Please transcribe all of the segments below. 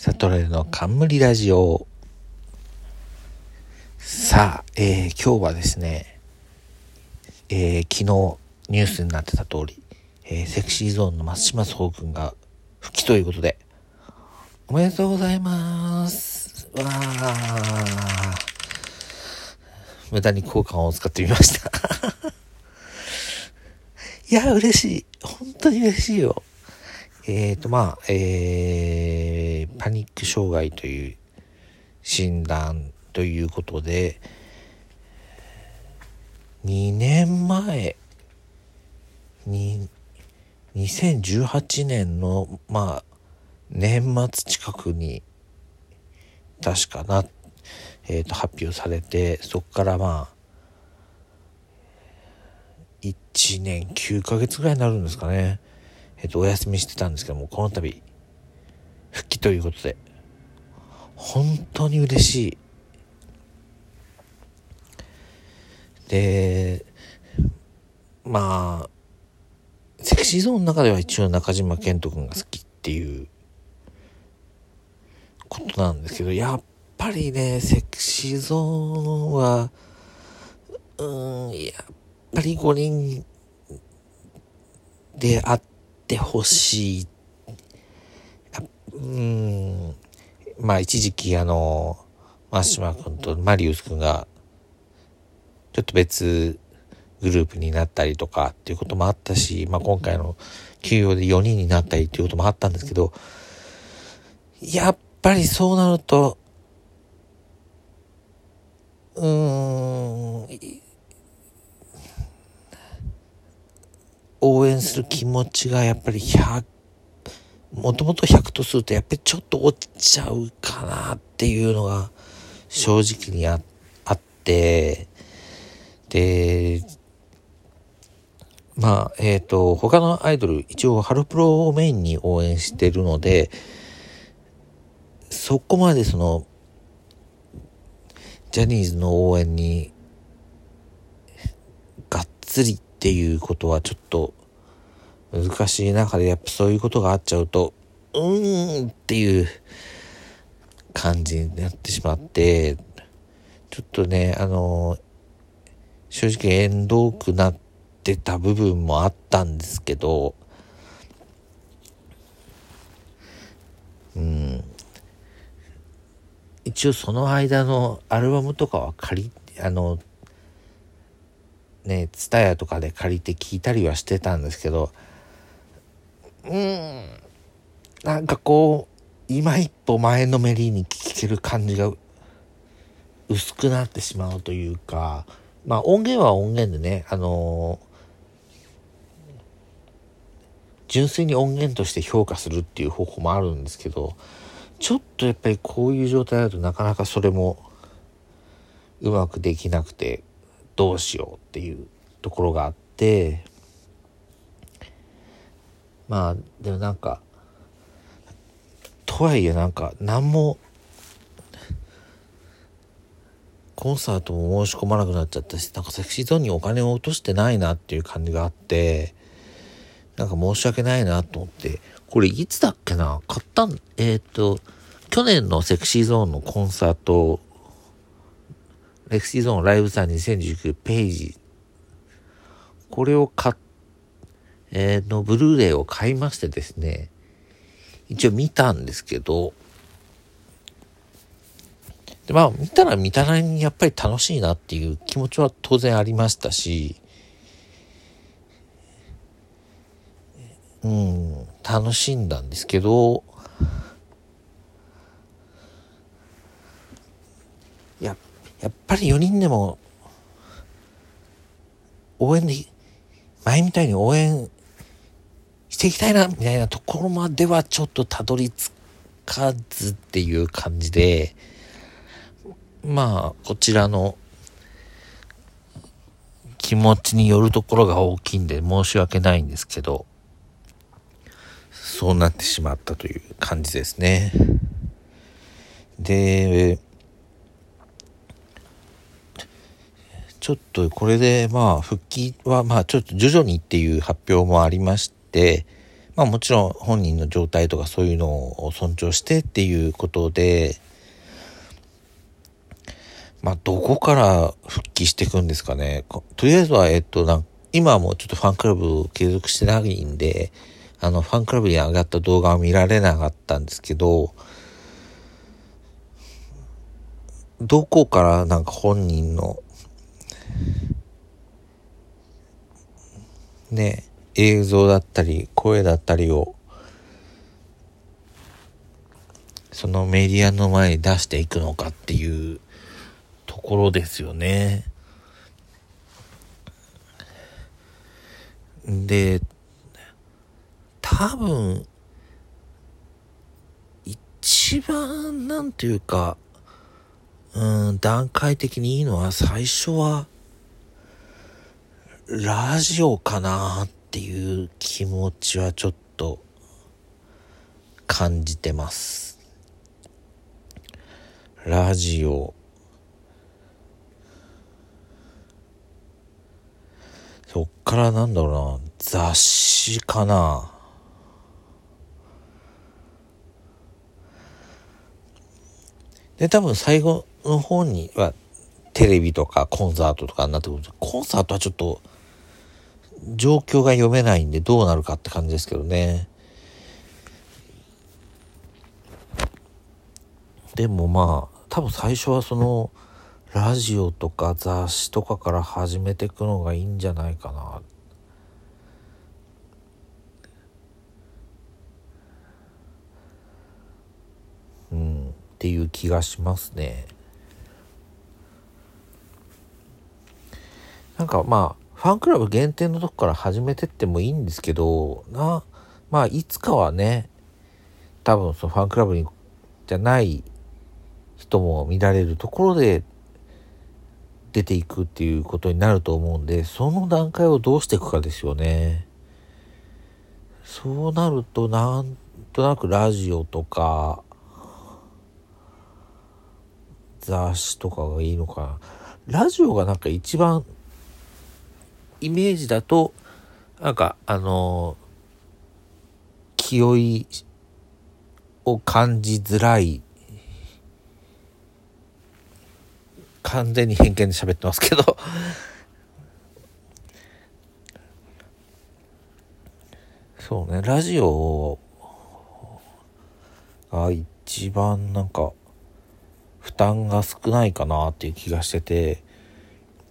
サトレの冠ラジオ。さあ、えー、今日はですね、えー、昨日ニュースになってた通り、えー、セクシーゾーンの松島聡くんが復帰ということで、おめでとうございます。わー。無駄に交換を使ってみました いや、嬉しい。本当に嬉しいよ。えっ、ー、と、まあ、えー、パニック障害という診断ということで、2年前に、2018年の、まあ、年末近くに、確かな、え、ー、と、発表されて、そこからまあ、1年9ヶ月ぐらいになるんですかね。えっと、お休みしてたんですけども、この度、ということで、本当に嬉しい。で、まあ、セクシーゾーンの中では一応中島健人君が好きっていうことなんですけど、やっぱりね、セクシーゾーンは、うん、やっぱり5人であって、ってほしい。うん、まあ一時期あの、マシュマ君とマリウス君が、ちょっと別グループになったりとかっていうこともあったし、まあ今回の休養で4人になったりっていうこともあったんですけど、やっぱりそうなると、うーん、応援する気持ちがやっぱり100、もともと100とするとやっぱりちょっと落ちちゃうかなっていうのが正直にああって、で、まあ、えっ、ー、と、他のアイドル、一応ハロプロをメインに応援してるので、そこまでその、ジャニーズの応援に、がっつりっていうことはちょっと難しい中でやっぱそういうことがあっちゃうと、うーんっていう感じになってしまって、ちょっとね、あの、正直縁遠くなってた部分もあったんですけど、うん。一応その間のアルバムとかは借り、あの、ね、ツタヤとかで借りて聞いたりはしてたんですけど、うん、なんかこう、今一歩前のめりに聞ける感じが薄くなってしまうというか、まあ音源は音源でね、あのー、純粋に音源として評価するっていう方法もあるんですけど、ちょっとやっぱりこういう状態だとなかなかそれもうまくできなくて、どうしようっていうところがあってまあでもなんかとはいえなんか何もコンサートも申し込まなくなっちゃったしなんかセクシーゾーンにお金を落としてないなっていう感じがあってなんか申し訳ないなと思ってこれいつだっけな？買ったんえっ、ー、と去年のセクシーゾーンのコンサートレクシーゾーンライブさん2019ページ。これを買って、えー、のブルーレイを買いましてですね、一応見たんですけど、で、まあ、見たら見たなりにやっぱり楽しいなっていう気持ちは当然ありましたし、うん、楽しんだんですけど、や、やっぱり4人でも、応援で前みたいに応援していきたいな、みたいなところまではちょっとたどり着かずっていう感じで、まあ、こちらの気持ちによるところが大きいんで申し訳ないんですけど、そうなってしまったという感じですね。で、ちょっとこれでまあ復帰はまあちょっと徐々にっていう発表もありまして、まあもちろん本人の状態とかそういうのを尊重してっていうことで、まあどこから復帰していくんですかね。とりあえずは、えっと、なん今はもうちょっとファンクラブ継続してないんで、あの、ファンクラブに上がった動画は見られなかったんですけど、どこからなんか本人の、ね、映像だったり、声だったりを、そのメディアの前に出していくのかっていうところですよね。で、多分、一番なんていうか、うん、段階的にいいのは最初は、ラジオかなっっていう気持ちはちょっと感じてます。ラジオ。そっからなんだろうな、雑誌かな。で、多分最後の方にはテレビとかコンサートとかになってくるコンサートはちょっと状況が読めないんでどうなるかって感じですけどね。でもまあ、多分最初はその、ラジオとか雑誌とかから始めていくのがいいんじゃないかな。うん、っていう気がしますね。なんかまあ、ファンクラブ限定のとこから始めてってもいいんですけど、な、まあ、いつかはね、多分そのファンクラブにじゃない人も見られるところで出ていくっていうことになると思うんで、その段階をどうしていくかですよね。そうなると、なんとなくラジオとか、雑誌とかがいいのかな。ラジオがなんか一番イメージだと、なんか、あの気負いを感じづらい、完全に偏見で喋ってますけど。そうね、ラジオが一番なんか、負担が少ないかなっていう気がしてて、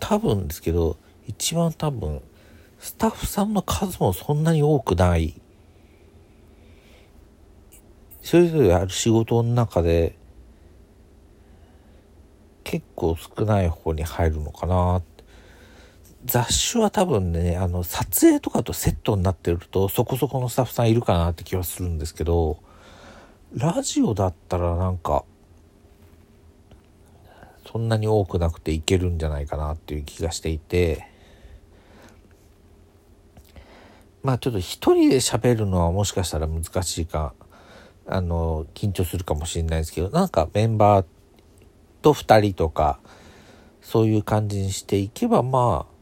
多分ですけど、一番多分、スタッフさんの数もそんなに多くない。それぞれある仕事の中で、結構少ない方に入るのかな雑誌は多分ね、あの、撮影とかとセットになってると、そこそこのスタッフさんいるかなって気はするんですけど、ラジオだったらなんか、そんなに多くなくていけるんじゃないかなっていう気がしていて、まあちょっと一人で喋るのはもしかしたら難しいか、あの、緊張するかもしれないですけど、なんかメンバーと二人とか、そういう感じにしていけば、まあ、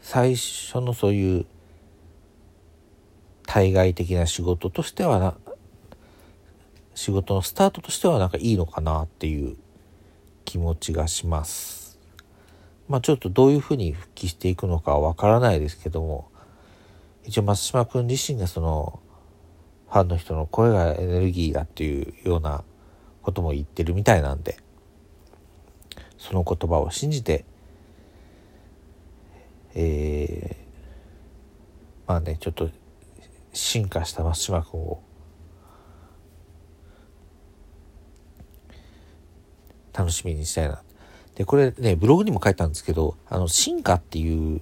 最初のそういう対外的な仕事としてはな、仕事のスタートとしてはなんかいいのかなっていう気持ちがします。まあちょっとどういうふうに復帰していくのかはわからないですけども、一応松島君自身がそのファンの人の声がエネルギーだっていうようなことも言ってるみたいなんでその言葉を信じてえー、まあねちょっと進化した松島君を楽しみにしたいな。で、これね、ブログにも書いたんですけど、あの、進化っていう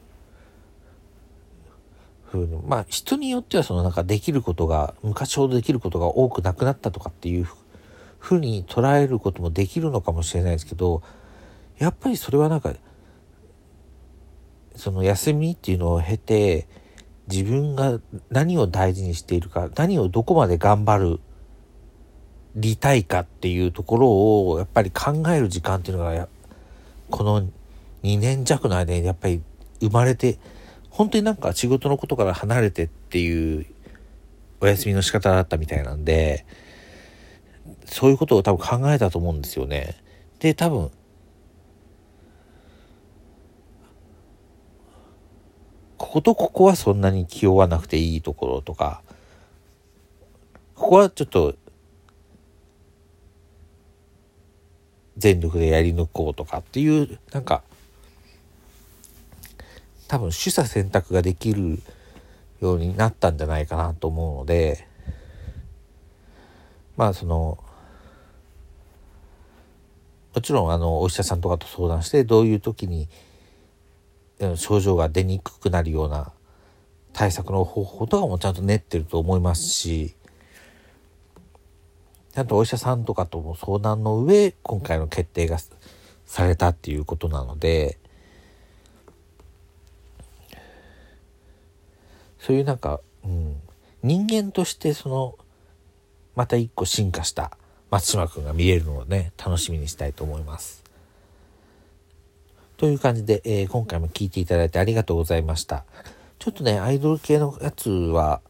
ふうに、まあ人によってはそのなんかできることが、昔ほどできることが多くなくなったとかっていうふうに捉えることもできるのかもしれないですけど、やっぱりそれはなんか、その休みっていうのを経て、自分が何を大事にしているか、何をどこまで頑張る、りたいかっていうところをやっぱり考える時間っていうのがこの2年弱の間にやっぱり生まれて本当になんか仕事のことから離れてっていうお休みの仕方だったみたいなんで、そういうことを多分考えたと思うんですよね。で、多分、こことここはそんなに気負わなくていいところとか、ここはちょっと全力でやり抜こうとかっていうなんか多分取捨選択ができるようになったんじゃないかなと思うのでまあそのもちろんあのお医者さんとかと相談してどういう時に症状が出にくくなるような対策の方法とかもちゃんと練ってると思いますしちゃんとお医者さんとかとも相談の上今回の決定がされたっていうことなのでそういうなんか、うん、人間としてそのまた一個進化した松島くんが見れるのをね楽しみにしたいと思います。という感じで、えー、今回も聞いていただいてありがとうございました。ちょっとね、アイドル系のやつは、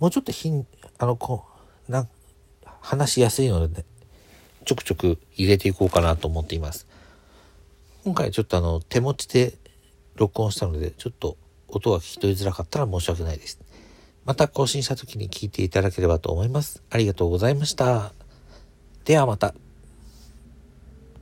もうちょっとひん、あの、こう、な話しやすいので、ね、ちょくちょく入れていこうかなと思っています。今回ちょっとあの、手持ちで録音したので、ちょっと音が聞き取りづらかったら申し訳ないです。また更新した時に聞いていただければと思います。ありがとうございました。ではまた。